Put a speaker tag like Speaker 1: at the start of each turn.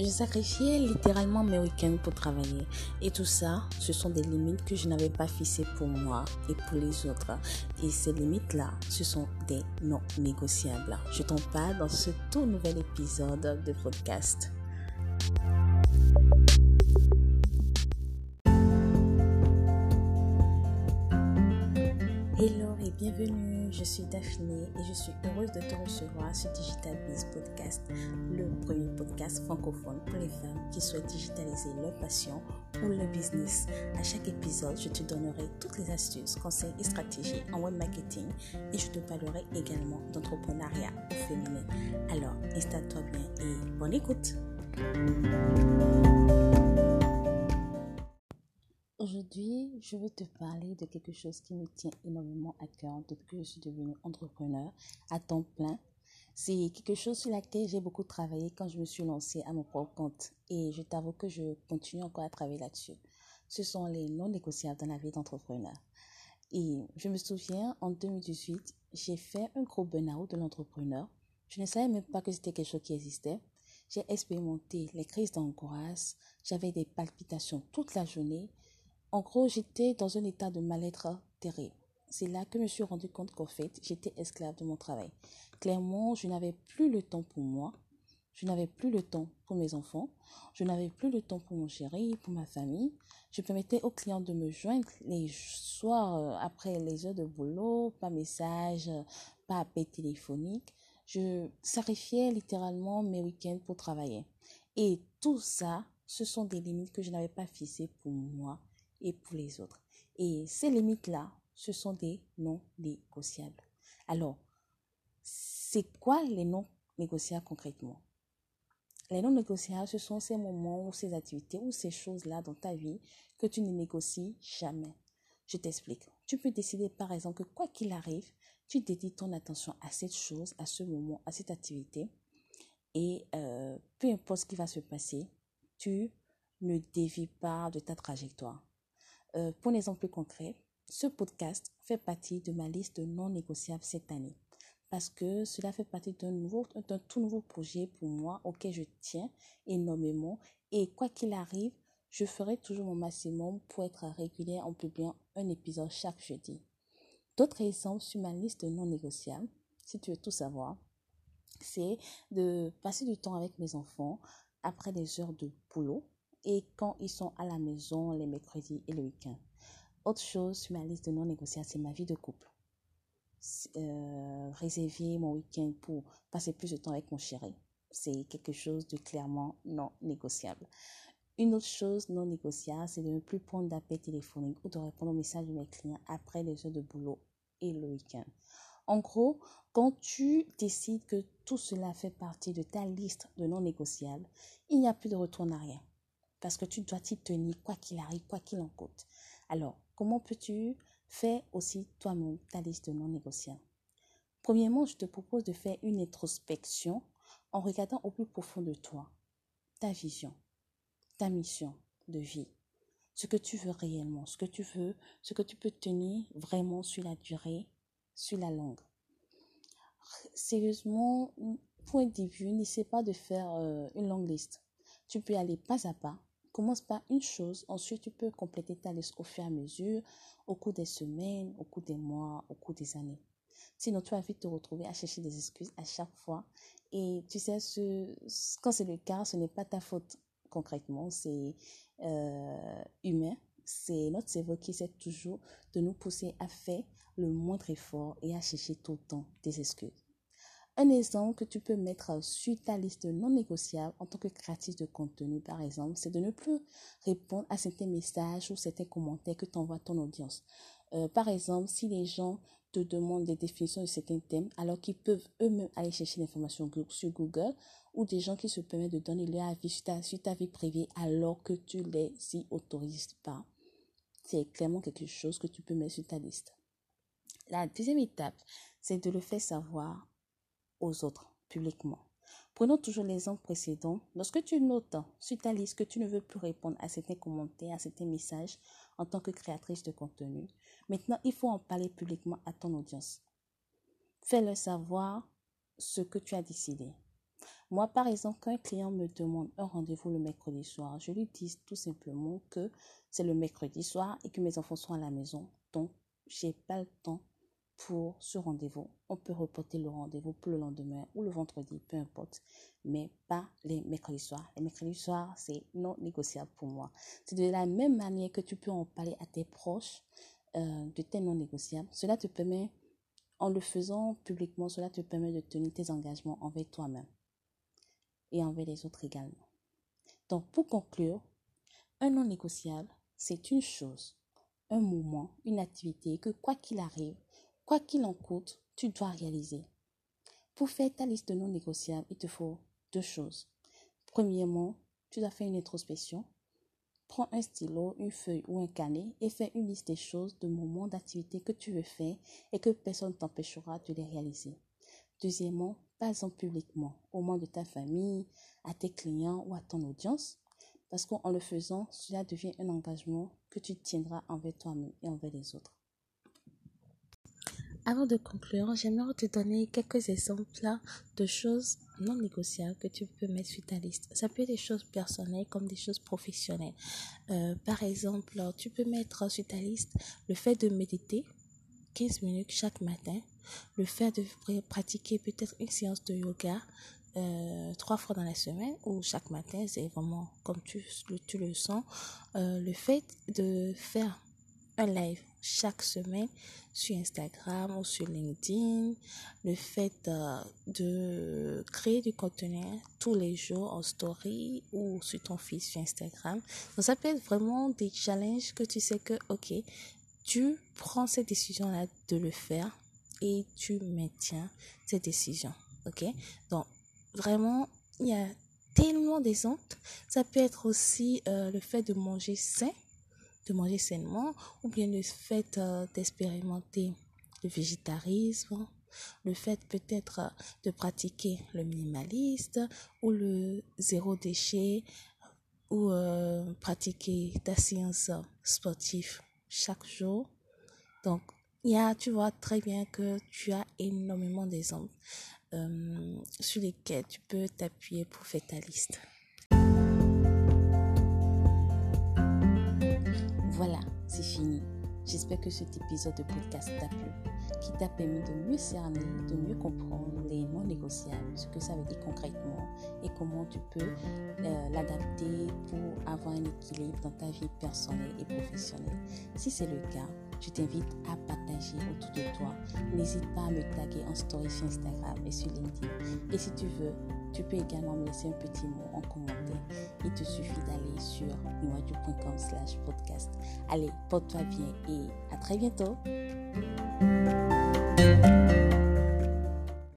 Speaker 1: Je sacrifiais littéralement mes week-ends pour travailler. Et tout ça, ce sont des limites que je n'avais pas fixées pour moi et pour les autres. Et ces limites-là, ce sont des non négociables. Je t'en parle dans ce tout nouvel épisode de podcast. Bienvenue, je suis Daphné et je suis heureuse de te recevoir sur Digital Biz Podcast, le premier podcast francophone pour les femmes qui souhaitent digitaliser leur passion ou leur business. À chaque épisode, je te donnerai toutes les astuces, conseils et stratégies en web marketing et je te parlerai également d'entrepreneuriat féminin. Alors, installe-toi bien et bonne écoute. Aujourd'hui, je veux te parler de quelque chose qui me tient énormément à cœur depuis que je suis devenue entrepreneur à temps plein. C'est quelque chose sur laquelle j'ai beaucoup travaillé quand je me suis lancée à mon propre compte et je t'avoue que je continue encore à travailler là-dessus. Ce sont les non négociables dans la vie d'entrepreneur. Et je me souviens, en 2018, j'ai fait un gros burn-out de l'entrepreneur. Je ne savais même pas que c'était quelque chose qui existait. J'ai expérimenté les crises d'angoisse, j'avais des palpitations toute la journée, en gros, j'étais dans un état de mal-être terrible. C'est là que je me suis rendu compte qu'en fait, j'étais esclave de mon travail. Clairement, je n'avais plus le temps pour moi. Je n'avais plus le temps pour mes enfants. Je n'avais plus le temps pour mon chéri, pour ma famille. Je permettais aux clients de me joindre les soirs euh, après les heures de boulot, pas message, pas appel téléphonique. Je sacrifiais littéralement mes week-ends pour travailler. Et tout ça, ce sont des limites que je n'avais pas fixées pour moi et pour les autres. Et ces limites-là, ce sont des non négociables. Alors, c'est quoi les non négociables concrètement? Les non négociables, ce sont ces moments ou ces activités ou ces choses-là dans ta vie que tu ne négocies jamais. Je t'explique. Tu peux décider par exemple que quoi qu'il arrive, tu dédies ton attention à cette chose, à ce moment, à cette activité. Et euh, peu importe ce qui va se passer, tu ne dévies pas de ta trajectoire. Euh, pour un exemple plus concret, ce podcast fait partie de ma liste non négociable cette année parce que cela fait partie d'un nouveau, tout nouveau projet pour moi auquel je tiens énormément et quoi qu'il arrive, je ferai toujours mon maximum pour être régulier en publiant un épisode chaque jeudi. D'autres exemples sur ma liste non négociable, si tu veux tout savoir, c'est de passer du temps avec mes enfants après les heures de boulot et quand ils sont à la maison les mercredis et le week-end. Autre chose sur ma liste de non négociables, c'est ma vie de couple. Euh, réserver mon week-end pour passer plus de temps avec mon chéri. C'est quelque chose de clairement non négociable. Une autre chose non négociable, c'est de ne plus prendre d'appels téléphoniques ou de répondre aux messages de mes clients après les heures de boulot et le week-end. En gros, quand tu décides que tout cela fait partie de ta liste de non négociables, il n'y a plus de retour en arrière parce que tu dois t'y tenir quoi qu'il arrive, quoi qu'il en coûte. Alors, comment peux-tu faire aussi toi-même ta liste de non négociables Premièrement, je te propose de faire une introspection en regardant au plus profond de toi ta vision, ta mission de vie, ce que tu veux réellement, ce que tu veux, ce que tu peux tenir vraiment sur la durée, sur la longue. Sérieusement, point de vue, n'essaie pas de faire euh, une longue liste. Tu peux aller pas à pas Commence par une chose, ensuite tu peux compléter ta liste au fur et à mesure, au cours des semaines, au cours des mois, au cours des années. Sinon, tu vas vite te retrouver à chercher des excuses à chaque fois. Et tu sais, ce, quand c'est le cas, ce n'est pas ta faute concrètement, c'est euh, humain. C'est notre cerveau qui essaie toujours de nous pousser à faire le moindre effort et à chercher tout le temps des excuses. Un exemple que tu peux mettre sur ta liste non négociable en tant que créatrice de contenu, par exemple, c'est de ne plus répondre à certains messages ou certains commentaires que t'envoie ton audience. Euh, par exemple, si les gens te demandent des définitions de certains thèmes, alors qu'ils peuvent eux-mêmes aller chercher l'information sur Google, ou des gens qui se permettent de donner leur avis sur ta, vie privée alors que tu les y autorises pas, c'est clairement quelque chose que tu peux mettre sur ta liste. La deuxième étape, c'est de le faire savoir aux autres publiquement. Prenons toujours l'exemple précédent. Lorsque tu notes sur ta liste que tu ne veux plus répondre à certains commentaires, à certains messages en tant que créatrice de contenu, maintenant il faut en parler publiquement à ton audience. Fais-leur savoir ce que tu as décidé. Moi, par exemple, quand un client me demande un rendez-vous le mercredi soir, je lui dis tout simplement que c'est le mercredi soir et que mes enfants sont à la maison. Donc, j'ai pas le temps pour ce rendez-vous. On peut reporter le rendez-vous pour le lendemain ou le vendredi, peu importe, mais pas les mercredis soirs. Les mercredis soirs, c'est non négociable pour moi. C'est de la même manière que tu peux en parler à tes proches euh, de tes non négociables. Cela te permet, en le faisant publiquement, cela te permet de tenir tes engagements envers toi-même et envers les autres également. Donc, pour conclure, un non négociable, c'est une chose, un moment, une activité que quoi qu'il arrive, quoi qu'il en coûte, tu dois réaliser. Pour faire ta liste de non négociables, il te faut deux choses. Premièrement, tu dois faire une introspection. Prends un stylo, une feuille ou un carnet et fais une liste des choses, de moments, d'activités que tu veux faire et que personne ne t'empêchera de les réaliser. Deuxièmement, pas en publiquement, au moins de ta famille, à tes clients ou à ton audience, parce qu'en le faisant, cela devient un engagement que tu tiendras envers toi-même et envers les autres. Avant de conclure, j'aimerais te donner quelques exemples de choses non négociables que tu peux mettre sur ta liste. Ça peut être des choses personnelles comme des choses professionnelles. Euh, par exemple, tu peux mettre sur ta liste le fait de méditer 15 minutes chaque matin, le fait de pratiquer peut-être une séance de yoga euh, trois fois dans la semaine ou chaque matin, c'est vraiment comme tu, le sens. Euh, le fait de faire un live chaque semaine sur Instagram ou sur LinkedIn, le fait euh, de créer du contenu tous les jours en story ou sur ton fils sur Instagram. Donc ça peut être vraiment des challenges que tu sais que, ok, tu prends cette décision-là de le faire et tu maintiens cette décision. Ok? Donc, vraiment, il y a tellement d'exemples. Ça peut être aussi euh, le fait de manger sain de manger sainement ou bien le fait euh, d'expérimenter le végétarisme, le fait peut-être euh, de pratiquer le minimaliste ou le zéro déchet ou euh, pratiquer ta séance sportive chaque jour. Donc, il y a, tu vois très bien que tu as énormément d'exemples sur lesquels tu peux t'appuyer pour faire ta liste. Voilà, c'est fini. J'espère que cet épisode de podcast t'a plu, qui t'a permis de mieux cerner, de mieux comprendre les non négociables, ce que ça veut dire concrètement et comment tu peux euh, l'adapter pour avoir un équilibre dans ta vie personnelle et professionnelle. Si c'est le cas, je t'invite à partager autour de toi. N'hésite pas à me taguer en story sur Instagram et sur LinkedIn. Et si tu veux, tu peux également me laisser un petit mot en commentaire. Il te suffit d'aller sur niwaju.com slash podcast. Allez, porte-toi bien et à très bientôt.